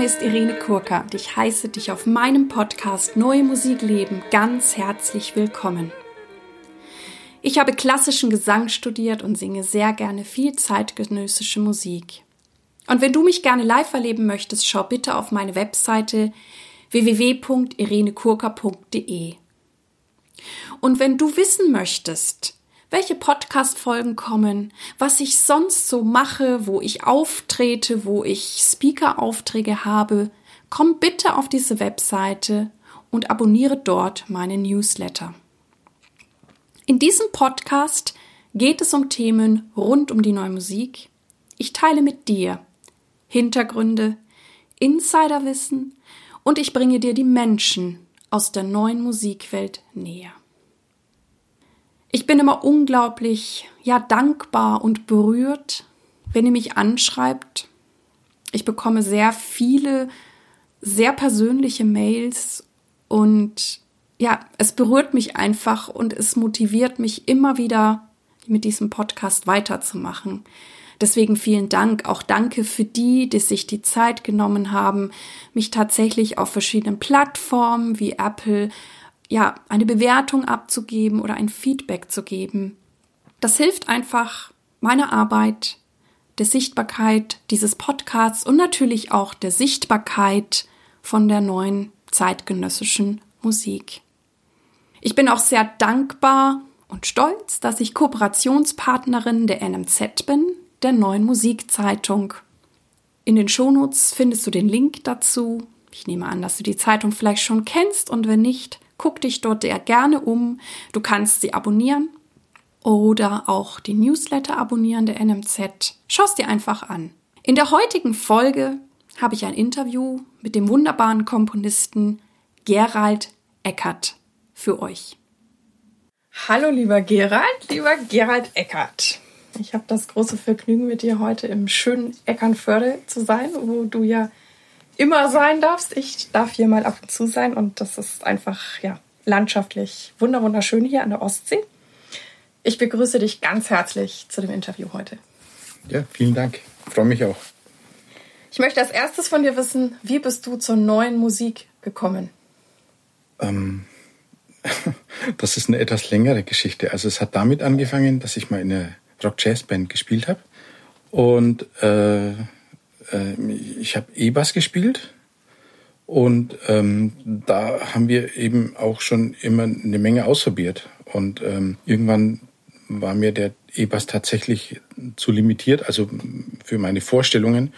Name ist Irene Kurka und ich heiße dich auf meinem Podcast Neue Musik leben ganz herzlich willkommen. Ich habe klassischen Gesang studiert und singe sehr gerne viel zeitgenössische Musik. Und wenn du mich gerne live erleben möchtest, schau bitte auf meine Webseite www.irenekurka.de. Und wenn du wissen möchtest, welche Podcast-Folgen kommen, was ich sonst so mache, wo ich auftrete, wo ich Speaker-Aufträge habe, komm bitte auf diese Webseite und abonniere dort meinen Newsletter. In diesem Podcast geht es um Themen rund um die neue Musik. Ich teile mit dir Hintergründe, Insiderwissen und ich bringe dir die Menschen aus der neuen Musikwelt näher. Ich bin immer unglaublich, ja, dankbar und berührt, wenn ihr mich anschreibt. Ich bekomme sehr viele, sehr persönliche Mails und ja, es berührt mich einfach und es motiviert mich immer wieder, mit diesem Podcast weiterzumachen. Deswegen vielen Dank. Auch danke für die, die sich die Zeit genommen haben, mich tatsächlich auf verschiedenen Plattformen wie Apple ja, eine Bewertung abzugeben oder ein Feedback zu geben. Das hilft einfach meiner Arbeit, der Sichtbarkeit dieses Podcasts und natürlich auch der Sichtbarkeit von der neuen zeitgenössischen Musik. Ich bin auch sehr dankbar und stolz, dass ich Kooperationspartnerin der NMZ bin, der neuen Musikzeitung. In den Shownotes findest du den Link dazu. Ich nehme an, dass du die Zeitung vielleicht schon kennst und wenn nicht, Guck dich dort sehr gerne um. Du kannst sie abonnieren oder auch die Newsletter abonnieren der NMZ. Schau es dir einfach an. In der heutigen Folge habe ich ein Interview mit dem wunderbaren Komponisten Gerald Eckert für euch. Hallo lieber Gerald, lieber Gerald Eckert. Ich habe das große Vergnügen, mit dir heute im schönen Eckernförde zu sein, wo du ja immer sein darfst. Ich darf hier mal ab und zu sein und das ist einfach, ja, landschaftlich wunderschön hier an der Ostsee. Ich begrüße dich ganz herzlich zu dem Interview heute. Ja, vielen Dank. Ich freue mich auch. Ich möchte als erstes von dir wissen, wie bist du zur neuen Musik gekommen? Ähm, das ist eine etwas längere Geschichte. Also es hat damit angefangen, dass ich mal in einer Rock-Jazz-Band gespielt habe. Und äh, äh, ich habe E-Bass gespielt und ähm, da haben wir eben auch schon immer eine Menge ausprobiert. Und ähm, irgendwann war mir der E-Bass tatsächlich zu limitiert, also für meine Vorstellungen.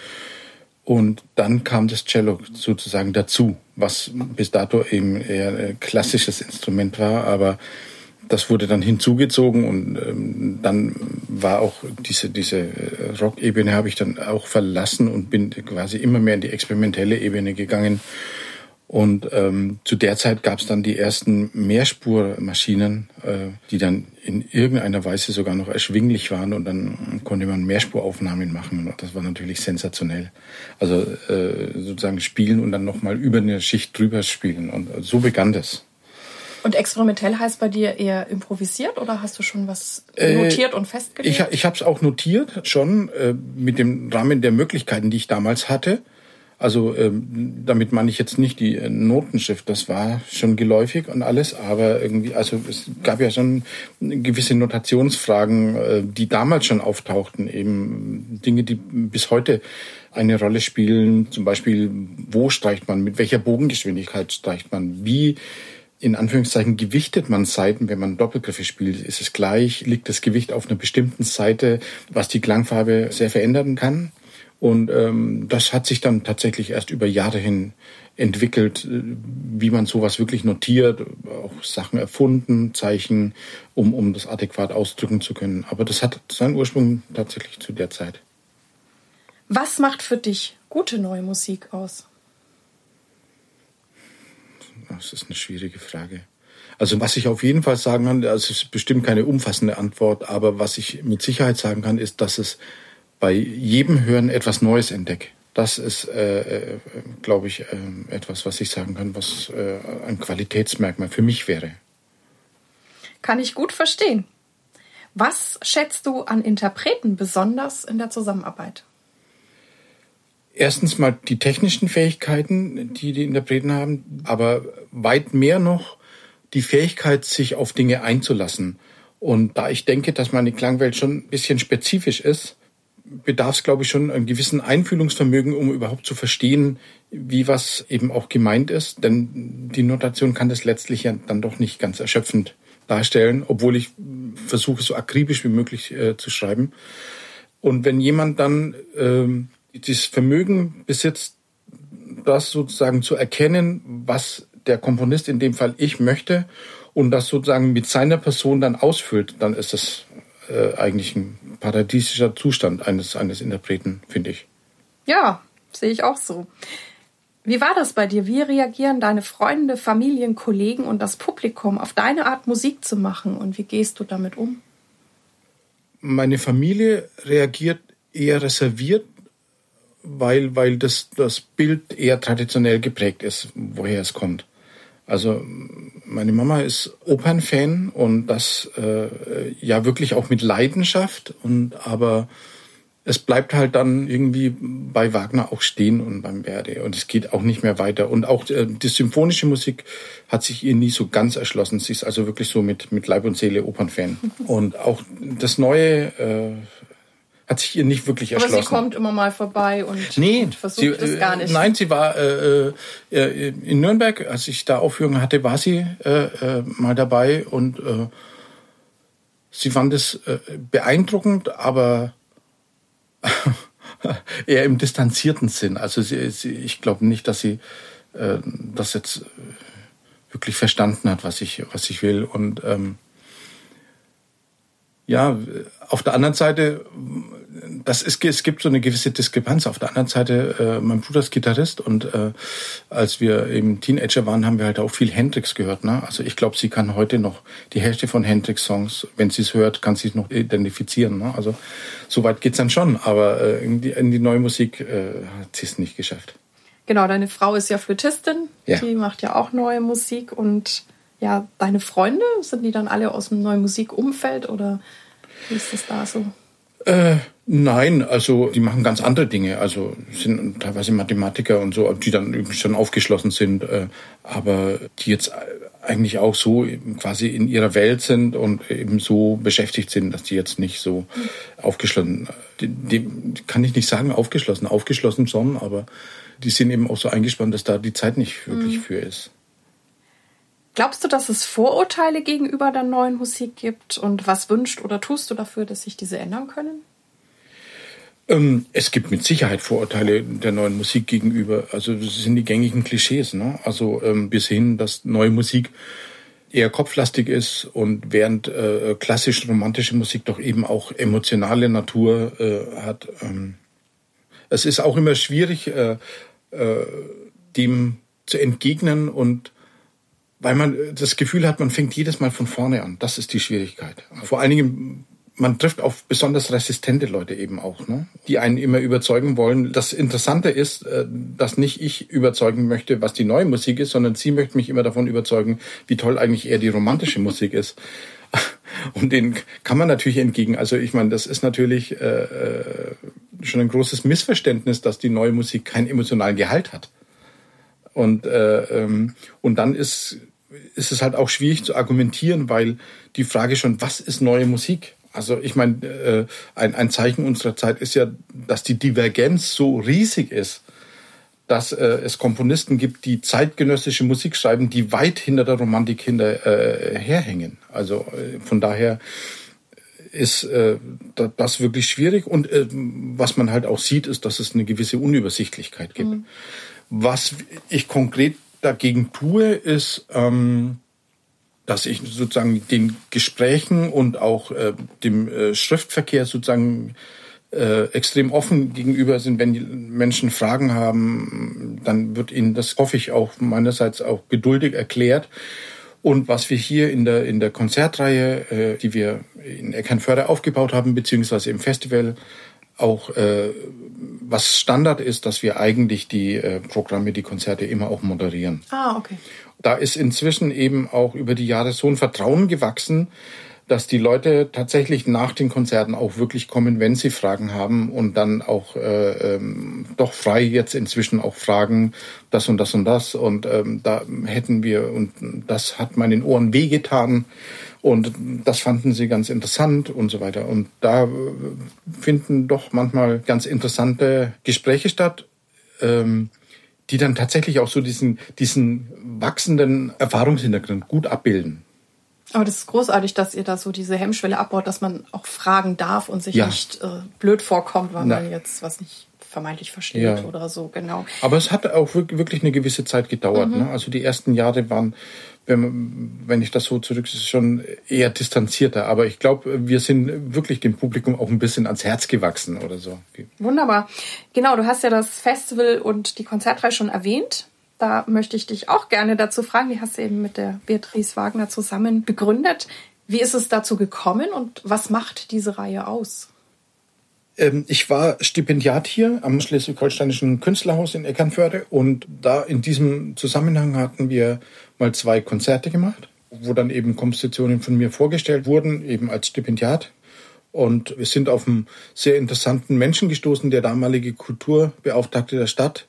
Und dann kam das Cello sozusagen dazu, was bis dato eben eher ein klassisches Instrument war, aber das wurde dann hinzugezogen und ähm, dann war auch diese, diese äh, Rock-Ebene habe ich dann auch verlassen und bin quasi immer mehr in die experimentelle Ebene gegangen. Und ähm, zu der Zeit gab es dann die ersten Mehrspurmaschinen, äh, die dann in irgendeiner Weise sogar noch erschwinglich waren und dann konnte man Mehrspuraufnahmen machen und das war natürlich sensationell. Also äh, sozusagen spielen und dann nochmal über eine Schicht drüber spielen und so begann das. Und experimentell heißt bei dir eher improvisiert oder hast du schon was äh, notiert äh, und festgelegt? Ich, ich habe es auch notiert, schon äh, mit dem Rahmen der Möglichkeiten, die ich damals hatte. Also ähm, damit meine ich jetzt nicht die äh, Notenschrift, das war schon geläufig und alles, aber irgendwie, also es gab ja schon gewisse Notationsfragen, äh, die damals schon auftauchten, eben Dinge, die bis heute eine Rolle spielen. Zum Beispiel, wo streicht man, mit welcher Bogengeschwindigkeit streicht man, wie in Anführungszeichen gewichtet man Seiten, wenn man Doppelgriffe spielt? Ist es gleich? Liegt das Gewicht auf einer bestimmten Seite, was die Klangfarbe sehr verändern kann? Und ähm, das hat sich dann tatsächlich erst über Jahre hin entwickelt, äh, wie man sowas wirklich notiert, auch Sachen erfunden, Zeichen, um, um das adäquat ausdrücken zu können. Aber das hat seinen Ursprung tatsächlich zu der Zeit. Was macht für dich gute neue Musik aus? Das ist eine schwierige Frage. Also was ich auf jeden Fall sagen kann, das ist bestimmt keine umfassende Antwort, aber was ich mit Sicherheit sagen kann, ist, dass es bei jedem Hören etwas Neues entdeckt. Das ist, äh, äh, glaube ich, äh, etwas, was ich sagen kann, was äh, ein Qualitätsmerkmal für mich wäre. Kann ich gut verstehen. Was schätzt du an Interpreten besonders in der Zusammenarbeit? Erstens mal die technischen Fähigkeiten, die die Interpreten haben, aber weit mehr noch die Fähigkeit, sich auf Dinge einzulassen. Und da ich denke, dass meine Klangwelt schon ein bisschen spezifisch ist, bedarf es, glaube ich, schon einen gewissen Einfühlungsvermögen, um überhaupt zu verstehen, wie was eben auch gemeint ist. Denn die Notation kann das letztlich ja dann doch nicht ganz erschöpfend darstellen, obwohl ich versuche, so akribisch wie möglich äh, zu schreiben. Und wenn jemand dann ähm, dieses Vermögen besitzt, das sozusagen zu erkennen, was der Komponist in dem Fall ich möchte und das sozusagen mit seiner Person dann ausfüllt, dann ist das äh, eigentlich ein paradiesischer Zustand eines, eines Interpreten, finde ich. Ja, sehe ich auch so. Wie war das bei dir? Wie reagieren deine Freunde, Familien, Kollegen und das Publikum auf deine Art Musik zu machen und wie gehst du damit um? Meine Familie reagiert eher reserviert, weil, weil das, das Bild eher traditionell geprägt ist, woher es kommt. Also meine Mama ist Opernfan und das äh, ja wirklich auch mit Leidenschaft und aber es bleibt halt dann irgendwie bei Wagner auch stehen und beim Verdi und es geht auch nicht mehr weiter und auch äh, die symphonische Musik hat sich ihr nie so ganz erschlossen. Sie ist also wirklich so mit mit Leib und Seele Opernfan und auch das neue äh, hat sich ihr nicht wirklich erschlossen. Aber sie kommt immer mal vorbei und, nee, und versucht sie, das gar nicht. Äh, nein, sie war äh, äh, in Nürnberg, als ich da Aufführungen hatte, war sie äh, äh, mal dabei und äh, sie fand es äh, beeindruckend, aber eher im distanzierten Sinn. Also sie, sie, ich glaube nicht, dass sie äh, das jetzt wirklich verstanden hat, was ich, was ich will. Und ähm, ja, auf der anderen Seite, das ist, es gibt so eine gewisse Diskrepanz. Auf der anderen Seite, äh, mein Bruder ist Gitarrist und äh, als wir eben Teenager waren, haben wir halt auch viel Hendrix gehört. Ne? Also ich glaube, sie kann heute noch die Hälfte von Hendrix-Songs, wenn sie es hört, kann sie es noch identifizieren. Ne? Also so weit geht's dann schon, aber äh, in, die, in die neue Musik äh, hat sie es nicht geschafft. Genau, deine Frau ist ja Flötistin, ja. die macht ja auch neue Musik und ja, deine Freunde, sind die dann alle aus dem neuen Musikumfeld oder wie ist das da so? Äh, nein, also die machen ganz andere Dinge. Also sind teilweise Mathematiker und so, die dann schon aufgeschlossen sind, äh, aber die jetzt eigentlich auch so quasi in ihrer Welt sind und eben so beschäftigt sind, dass die jetzt nicht so aufgeschlossen, die, die kann ich nicht sagen aufgeschlossen, aufgeschlossen schon, aber die sind eben auch so eingespannt, dass da die Zeit nicht wirklich mhm. für ist. Glaubst du, dass es Vorurteile gegenüber der neuen Musik gibt? Und was wünscht oder tust du dafür, dass sich diese ändern können? Ähm, es gibt mit Sicherheit Vorurteile der neuen Musik gegenüber. Also das sind die gängigen Klischees. Ne? Also ähm, bis hin, dass neue Musik eher kopflastig ist und während äh, klassisch romantische Musik doch eben auch emotionale Natur äh, hat. Ähm, es ist auch immer schwierig, äh, äh, dem zu entgegnen und weil man das Gefühl hat, man fängt jedes Mal von vorne an. Das ist die Schwierigkeit. Vor allen Dingen, man trifft auf besonders resistente Leute eben auch, ne? die einen immer überzeugen wollen. Das Interessante ist, äh, dass nicht ich überzeugen möchte, was die neue Musik ist, sondern sie möchte mich immer davon überzeugen, wie toll eigentlich eher die romantische Musik ist. Und den kann man natürlich entgegen. Also ich meine, das ist natürlich äh, äh, schon ein großes Missverständnis, dass die neue Musik keinen emotionalen Gehalt hat. Und, äh, ähm, und dann ist ist es halt auch schwierig zu argumentieren, weil die Frage schon, was ist neue Musik? Also ich meine, äh, ein, ein Zeichen unserer Zeit ist ja, dass die Divergenz so riesig ist, dass äh, es Komponisten gibt, die zeitgenössische Musik schreiben, die weit hinter der Romantik hinter äh, herhängen. Also äh, von daher ist äh, das wirklich schwierig. Und äh, was man halt auch sieht, ist, dass es eine gewisse Unübersichtlichkeit gibt. Mhm. Was ich konkret dagegen tue, ist, ähm, dass ich sozusagen den Gesprächen und auch äh, dem äh, Schriftverkehr sozusagen äh, extrem offen gegenüber sind. Wenn die Menschen Fragen haben, dann wird ihnen das, hoffe ich, auch meinerseits auch geduldig erklärt. Und was wir hier in der, in der Konzertreihe, äh, die wir in Eckernförde aufgebaut haben, beziehungsweise im Festival, auch äh, was Standard ist, dass wir eigentlich die äh, Programme, die Konzerte immer auch moderieren. Ah, okay. Da ist inzwischen eben auch über die Jahre so ein Vertrauen gewachsen, dass die Leute tatsächlich nach den Konzerten auch wirklich kommen, wenn sie Fragen haben und dann auch äh, ähm, doch frei jetzt inzwischen auch fragen, das und das und das und ähm, da hätten wir und das hat meinen Ohren wehgetan und das fanden sie ganz interessant und so weiter. Und da äh, finden doch manchmal ganz interessante Gespräche statt. Ähm, die dann tatsächlich auch so diesen, diesen wachsenden Erfahrungshintergrund gut abbilden. Aber das ist großartig, dass ihr da so diese Hemmschwelle abbaut, dass man auch fragen darf und sich ja. nicht äh, blöd vorkommt, weil Na. man jetzt was nicht vermeintlich versteht ja. oder so, genau. Aber es hat auch wirklich eine gewisse Zeit gedauert. Mhm. Ne? Also die ersten Jahre waren wenn, wenn ich das so zurück, ist schon eher distanzierter. Aber ich glaube, wir sind wirklich dem Publikum auch ein bisschen ans Herz gewachsen oder so. Wunderbar. Genau, du hast ja das Festival und die Konzertreihe schon erwähnt. Da möchte ich dich auch gerne dazu fragen. Die hast du eben mit der Beatrice Wagner zusammen begründet. Wie ist es dazu gekommen und was macht diese Reihe aus? Ähm, ich war Stipendiat hier am Schleswig-Holsteinischen Künstlerhaus in Eckernförde und da in diesem Zusammenhang hatten wir mal zwei Konzerte gemacht, wo dann eben Kompositionen von mir vorgestellt wurden, eben als Stipendiat. Und wir sind auf einen sehr interessanten Menschen gestoßen, der damalige Kulturbeauftragte der Stadt,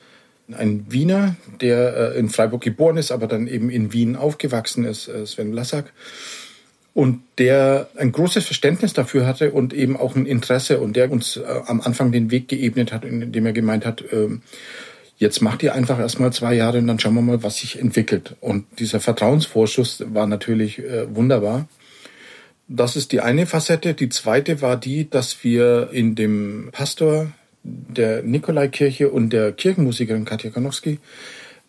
ein Wiener, der äh, in Freiburg geboren ist, aber dann eben in Wien aufgewachsen ist, äh, Sven Lassak und der ein großes Verständnis dafür hatte und eben auch ein Interesse und der uns äh, am Anfang den Weg geebnet hat, indem er gemeint hat, äh, jetzt macht ihr einfach erstmal zwei Jahre und dann schauen wir mal, was sich entwickelt. Und dieser Vertrauensvorschuss war natürlich äh, wunderbar. Das ist die eine Facette. Die zweite war die, dass wir in dem Pastor der Nikolaikirche und der Kirchenmusikerin Katja Kanowski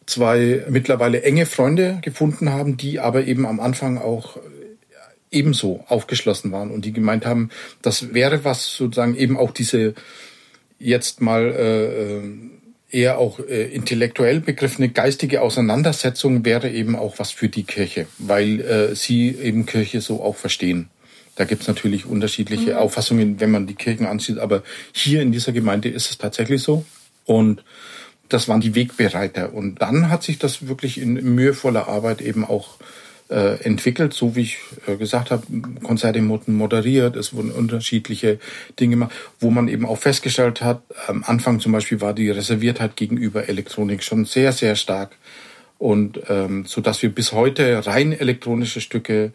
zwei mittlerweile enge Freunde gefunden haben, die aber eben am Anfang auch ebenso aufgeschlossen waren und die gemeint haben, das wäre was sozusagen eben auch diese jetzt mal äh, äh, eher auch äh, intellektuell begriffene geistige Auseinandersetzung wäre eben auch was für die Kirche, weil äh, sie eben Kirche so auch verstehen. Da gibt's natürlich unterschiedliche mhm. Auffassungen, wenn man die Kirchen ansieht, aber hier in dieser Gemeinde ist es tatsächlich so. Und das waren die Wegbereiter. Und dann hat sich das wirklich in mühevoller Arbeit eben auch äh, entwickelt, so wie ich äh, gesagt habe, Konzerte wurden moderiert, es wurden unterschiedliche Dinge gemacht, wo man eben auch festgestellt hat, am Anfang zum Beispiel war die Reserviertheit gegenüber Elektronik schon sehr, sehr stark. Und ähm, so dass wir bis heute rein elektronische Stücke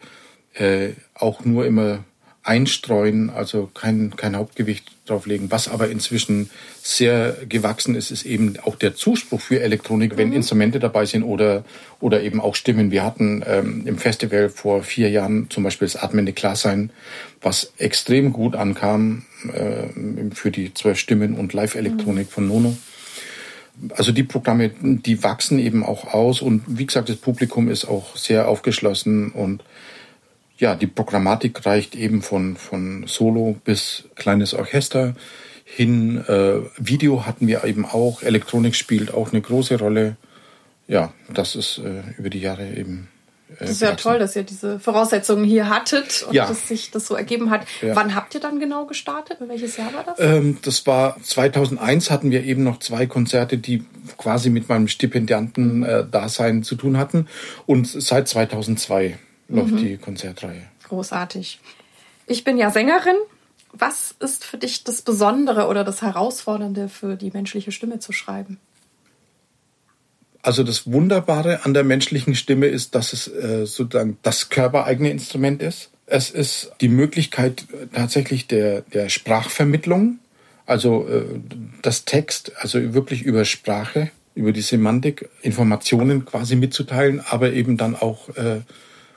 äh, auch nur immer einstreuen, also kein, kein Hauptgewicht drauflegen. Was aber inzwischen sehr gewachsen ist, ist eben auch der Zuspruch für Elektronik, wenn mhm. Instrumente dabei sind oder, oder eben auch Stimmen. Wir hatten ähm, im Festival vor vier Jahren zum Beispiel das atmende Klarsein, was extrem gut ankam äh, für die zwölf Stimmen und Live-Elektronik mhm. von Nono. Also die Programme, die wachsen eben auch aus und wie gesagt, das Publikum ist auch sehr aufgeschlossen und ja, die Programmatik reicht eben von, von Solo bis kleines Orchester hin. Äh, Video hatten wir eben auch. Elektronik spielt auch eine große Rolle. Ja, das ist äh, über die Jahre eben. Äh, das ist ja toll, dass ihr diese Voraussetzungen hier hattet und ja. dass sich das so ergeben hat. Ja. Wann habt ihr dann genau gestartet? Welches Jahr war das? Ähm, das war 2001 hatten wir eben noch zwei Konzerte, die quasi mit meinem Stipendianten-Dasein äh, zu tun hatten. Und seit 2002 läuft mhm. die Konzertreihe. Großartig. Ich bin ja Sängerin. Was ist für dich das Besondere oder das Herausfordernde für die menschliche Stimme zu schreiben? Also das Wunderbare an der menschlichen Stimme ist, dass es äh, sozusagen das körpereigene Instrument ist. Es ist die Möglichkeit äh, tatsächlich der, der Sprachvermittlung, also äh, das Text, also wirklich über Sprache, über die Semantik, Informationen quasi mitzuteilen, aber eben dann auch äh,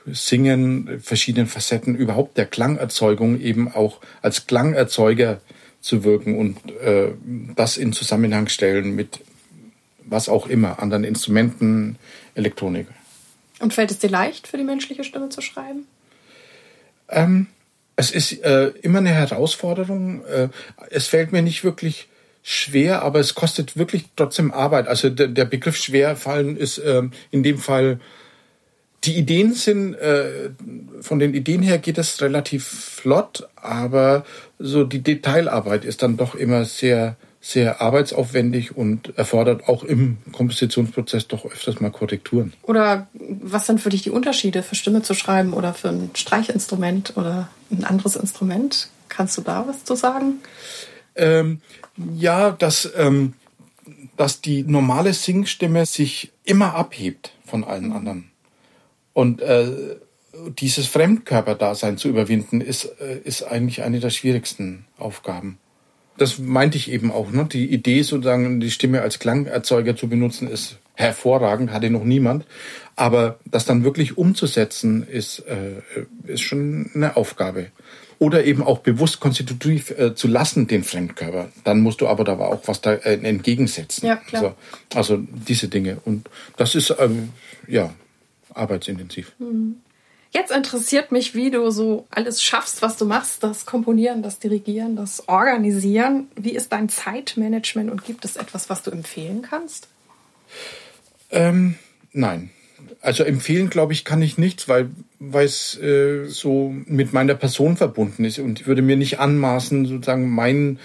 Singen, verschiedenen Facetten, überhaupt der Klangerzeugung eben auch als Klangerzeuger zu wirken und äh, das in Zusammenhang stellen mit was auch immer, anderen Instrumenten, Elektronik. Und fällt es dir leicht, für die menschliche Stimme zu schreiben? Ähm, es ist äh, immer eine Herausforderung. Äh, es fällt mir nicht wirklich schwer, aber es kostet wirklich trotzdem Arbeit. Also der, der Begriff schwer fallen ist äh, in dem Fall die Ideen sind, äh, von den Ideen her geht es relativ flott, aber so die Detailarbeit ist dann doch immer sehr, sehr arbeitsaufwendig und erfordert auch im Kompositionsprozess doch öfters mal Korrekturen. Oder was sind für dich die Unterschiede, für Stimme zu schreiben oder für ein Streichinstrument oder ein anderes Instrument? Kannst du da was zu sagen? Ähm, ja, dass, ähm, dass die normale Singstimme sich immer abhebt von allen anderen. Und äh, dieses Fremdkörperdasein zu überwinden, ist, äh, ist eigentlich eine der schwierigsten Aufgaben das meinte ich eben auch. Ne? Die Idee, sozusagen die Stimme als Klangerzeuger zu benutzen, ist hervorragend, hatte noch niemand. Aber das dann wirklich umzusetzen, ist, äh, ist schon eine Aufgabe. Oder eben auch bewusst konstitutiv äh, zu lassen, den Fremdkörper. Dann musst du aber da auch was da äh, entgegensetzen. Ja, klar. Also, also diese Dinge. Und das ist ähm, ja arbeitsintensiv. Mhm. Jetzt interessiert mich, wie du so alles schaffst, was du machst, das Komponieren, das Dirigieren, das Organisieren. Wie ist dein Zeitmanagement und gibt es etwas, was du empfehlen kannst? Ähm, nein. Also empfehlen, glaube ich, kann ich nichts, weil weil es äh, so mit meiner Person verbunden ist und ich würde mir nicht anmaßen, sozusagen mein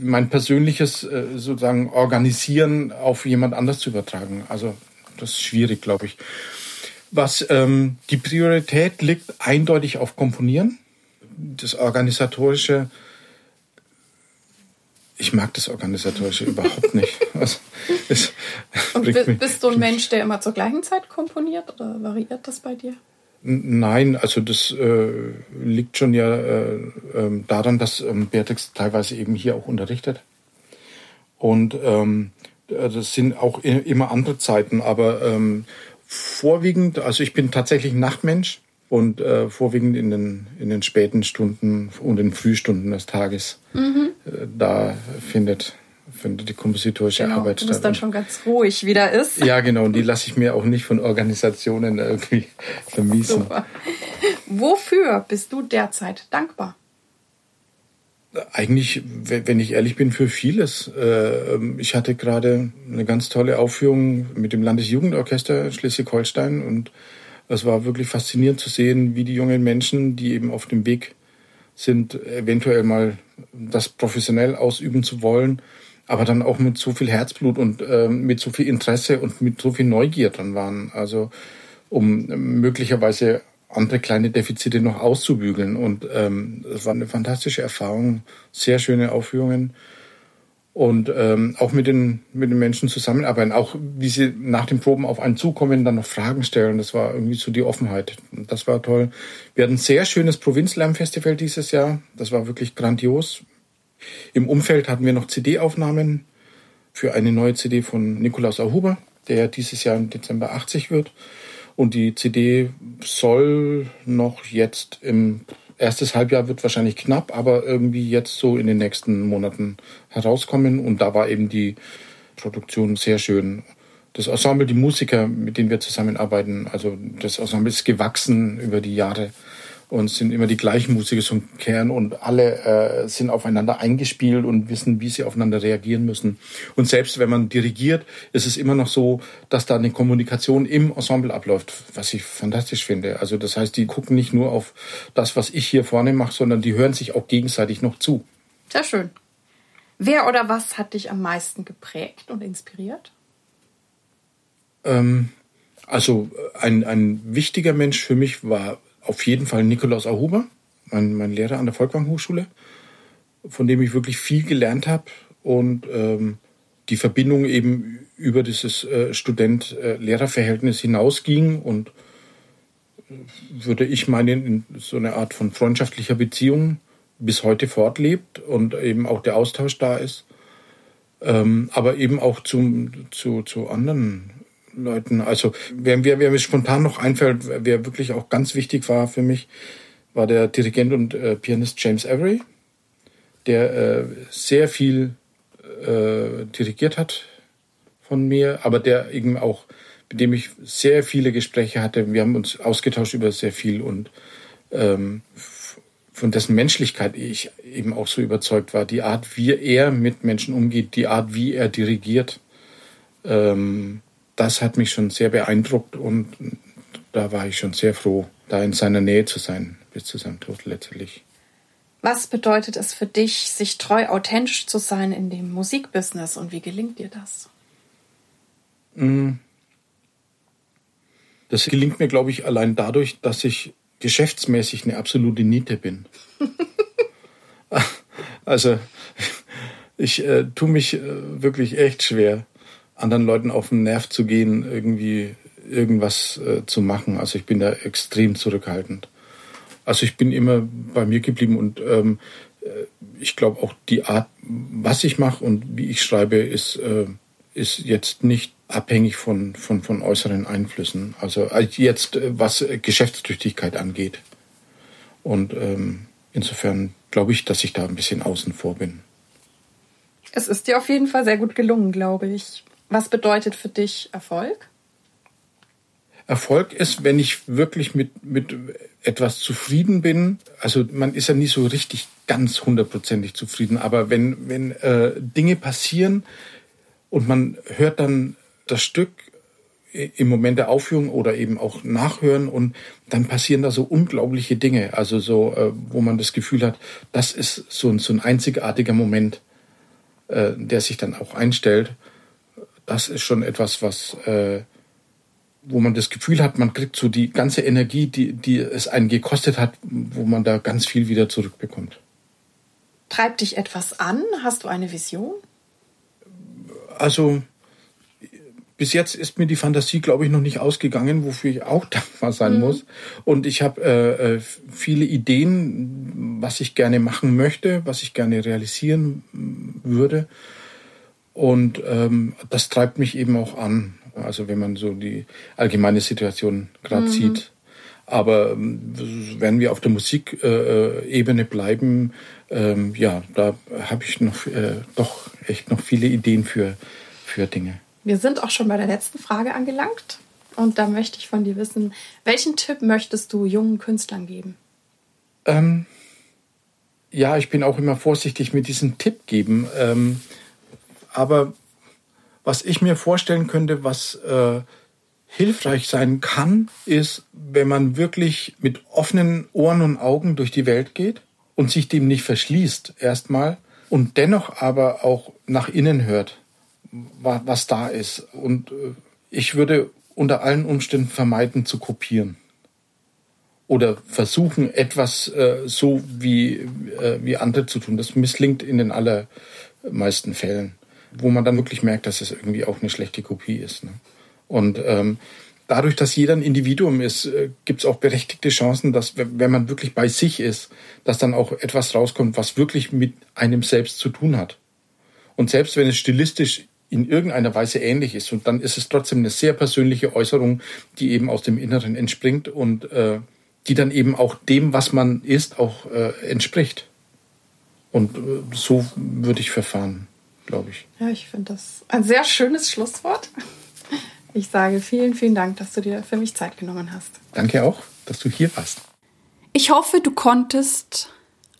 mein persönliches äh, sozusagen Organisieren auf jemand anders zu übertragen. Also das ist schwierig, glaube ich. Was ähm, die Priorität liegt eindeutig auf Komponieren. Das organisatorische, ich mag das organisatorische überhaupt nicht. Also, Und bist, bist du ein Mensch, der immer zur gleichen Zeit komponiert oder variiert das bei dir? Nein, also das äh, liegt schon ja äh, äh, daran, dass ähm, Beatrix teilweise eben hier auch unterrichtet. Und ähm, das sind auch immer andere Zeiten, aber ähm, vorwiegend, also ich bin tatsächlich Nachtmensch und äh, vorwiegend in den, in den späten Stunden und in den Frühstunden des Tages. Mhm. Äh, da findet, findet die kompositorische genau, Arbeit statt. dann schon ganz ruhig wieder ist. Ja, genau. Und die lasse ich mir auch nicht von Organisationen irgendwie vermiesen. Super. Wofür bist du derzeit dankbar? Eigentlich, wenn ich ehrlich bin, für vieles. Ähm, ich hatte gerade eine ganz tolle Aufführung mit dem Landesjugendorchester Schleswig-Holstein und es war wirklich faszinierend zu sehen, wie die jungen Menschen, die eben auf dem Weg sind, eventuell mal das professionell ausüben zu wollen, aber dann auch mit so viel Herzblut und ähm, mit so viel Interesse und mit so viel Neugier dran waren. Also um möglicherweise andere kleine Defizite noch auszubügeln. Und ähm, es war eine fantastische Erfahrung, sehr schöne Aufführungen und ähm, auch mit den mit den Menschen zusammenarbeiten, auch wie sie nach den Proben auf einen zukommen, dann noch Fragen stellen. Das war irgendwie so die Offenheit. Das war toll. Wir hatten ein sehr schönes Provinzlärmfestival dieses Jahr. Das war wirklich grandios. Im Umfeld hatten wir noch CD-Aufnahmen für eine neue CD von Nikolaus Ahuber, der dieses Jahr im Dezember 80 wird. Und die CD soll noch jetzt im erstes Halbjahr wird wahrscheinlich knapp, aber irgendwie jetzt so in den nächsten Monaten herauskommen. Und da war eben die Produktion sehr schön. Das Ensemble, die Musiker, mit denen wir zusammenarbeiten, also das Ensemble ist gewachsen über die Jahre und sind immer die gleichen Musiker zum Kern und alle äh, sind aufeinander eingespielt und wissen, wie sie aufeinander reagieren müssen. Und selbst wenn man dirigiert, ist es immer noch so, dass da eine Kommunikation im Ensemble abläuft, was ich fantastisch finde. Also das heißt, die gucken nicht nur auf das, was ich hier vorne mache, sondern die hören sich auch gegenseitig noch zu. Sehr schön. Wer oder was hat dich am meisten geprägt und inspiriert? Ähm, also ein, ein wichtiger Mensch für mich war auf jeden Fall Nikolaus Ahuber, mein, mein Lehrer an der Volkwang Hochschule, von dem ich wirklich viel gelernt habe und ähm, die Verbindung eben über dieses äh, Student-Lehrer-Verhältnis hinausging und äh, würde ich meinen, in so eine Art von freundschaftlicher Beziehung bis heute fortlebt und eben auch der Austausch da ist. Ähm, aber eben auch zum, zu, zu anderen Leuten. Also wer, wer, wer mir spontan noch einfällt, wer wirklich auch ganz wichtig war für mich, war der Dirigent und äh, Pianist James Avery, der äh, sehr viel äh, dirigiert hat von mir, aber der eben auch, mit dem ich sehr viele Gespräche hatte. Wir haben uns ausgetauscht über sehr viel und ähm, von dessen Menschlichkeit ich eben auch so überzeugt war. Die Art, wie er mit Menschen umgeht, die Art, wie er dirigiert. Ähm, das hat mich schon sehr beeindruckt und da war ich schon sehr froh, da in seiner Nähe zu sein, bis zu seinem Tod letztlich. Was bedeutet es für dich, sich treu authentisch zu sein in dem Musikbusiness und wie gelingt dir das? Mm. Das gelingt mir, glaube ich, allein dadurch, dass ich geschäftsmäßig eine absolute Niete bin. also ich äh, tue mich äh, wirklich echt schwer, anderen Leuten auf den Nerv zu gehen, irgendwie irgendwas äh, zu machen. Also ich bin da extrem zurückhaltend. Also ich bin immer bei mir geblieben und ähm, äh, ich glaube auch die Art, was ich mache und wie ich schreibe, ist, äh, ist jetzt nicht abhängig von, von, von äußeren Einflüssen. Also äh, jetzt, äh, was Geschäftstüchtigkeit angeht. Und ähm, insofern glaube ich, dass ich da ein bisschen außen vor bin. Es ist dir auf jeden Fall sehr gut gelungen, glaube ich. Was bedeutet für dich Erfolg? Erfolg ist, wenn ich wirklich mit, mit etwas zufrieden bin. Also man ist ja nie so richtig ganz hundertprozentig zufrieden, aber wenn, wenn äh, Dinge passieren und man hört dann das Stück im Moment der Aufführung oder eben auch nachhören und dann passieren da so unglaubliche Dinge. Also so, äh, wo man das Gefühl hat, das ist so ein, so ein einzigartiger Moment, äh, der sich dann auch einstellt. Das ist schon etwas, was, äh, wo man das Gefühl hat, man kriegt so die ganze Energie, die, die es einen gekostet hat, wo man da ganz viel wieder zurückbekommt. Treibt dich etwas an? Hast du eine Vision? Also bis jetzt ist mir die Fantasie, glaube ich, noch nicht ausgegangen, wofür ich auch dankbar sein mhm. muss. Und ich habe äh, äh, viele Ideen, was ich gerne machen möchte, was ich gerne realisieren würde. Und ähm, das treibt mich eben auch an. Also wenn man so die allgemeine Situation gerade mhm. sieht. Aber ähm, wenn wir auf der Musikebene äh, bleiben, ähm, ja, da habe ich noch äh, doch echt noch viele Ideen für, für Dinge. Wir sind auch schon bei der letzten Frage angelangt. Und da möchte ich von dir wissen, welchen Tipp möchtest du jungen Künstlern geben? Ähm, ja, ich bin auch immer vorsichtig mit diesem Tipp geben. Ähm, aber was ich mir vorstellen könnte, was äh, hilfreich sein kann, ist, wenn man wirklich mit offenen Ohren und Augen durch die Welt geht und sich dem nicht verschließt erstmal und dennoch aber auch nach innen hört was da ist. Und äh, ich würde unter allen Umständen vermeiden zu kopieren. Oder versuchen, etwas äh, so wie, äh, wie andere zu tun. Das misslingt in den allermeisten Fällen, wo man dann wirklich merkt, dass es irgendwie auch eine schlechte Kopie ist. Ne? Und ähm, dadurch, dass jeder ein Individuum ist, äh, gibt es auch berechtigte Chancen, dass, wenn man wirklich bei sich ist, dass dann auch etwas rauskommt, was wirklich mit einem selbst zu tun hat. Und selbst wenn es stilistisch in irgendeiner Weise ähnlich ist. Und dann ist es trotzdem eine sehr persönliche Äußerung, die eben aus dem Inneren entspringt und äh, die dann eben auch dem, was man ist, auch äh, entspricht. Und äh, so würde ich verfahren, glaube ich. Ja, ich finde das ein sehr schönes Schlusswort. Ich sage vielen, vielen Dank, dass du dir für mich Zeit genommen hast. Danke auch, dass du hier warst. Ich hoffe, du konntest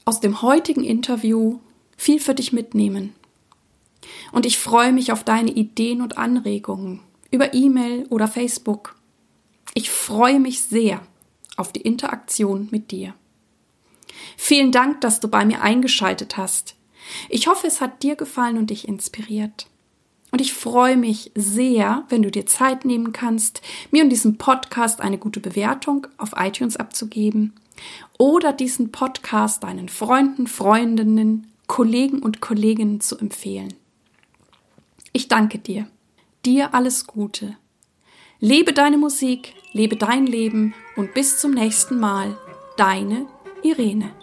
aus dem heutigen Interview viel für dich mitnehmen. Und ich freue mich auf deine Ideen und Anregungen über E-Mail oder Facebook. Ich freue mich sehr auf die Interaktion mit dir. Vielen Dank, dass du bei mir eingeschaltet hast. Ich hoffe, es hat dir gefallen und dich inspiriert. Und ich freue mich sehr, wenn du dir Zeit nehmen kannst, mir und diesem Podcast eine gute Bewertung auf iTunes abzugeben oder diesen Podcast deinen Freunden, Freundinnen, Kollegen und Kolleginnen zu empfehlen. Ich danke dir. Dir alles Gute. Lebe deine Musik, lebe dein Leben und bis zum nächsten Mal. Deine Irene.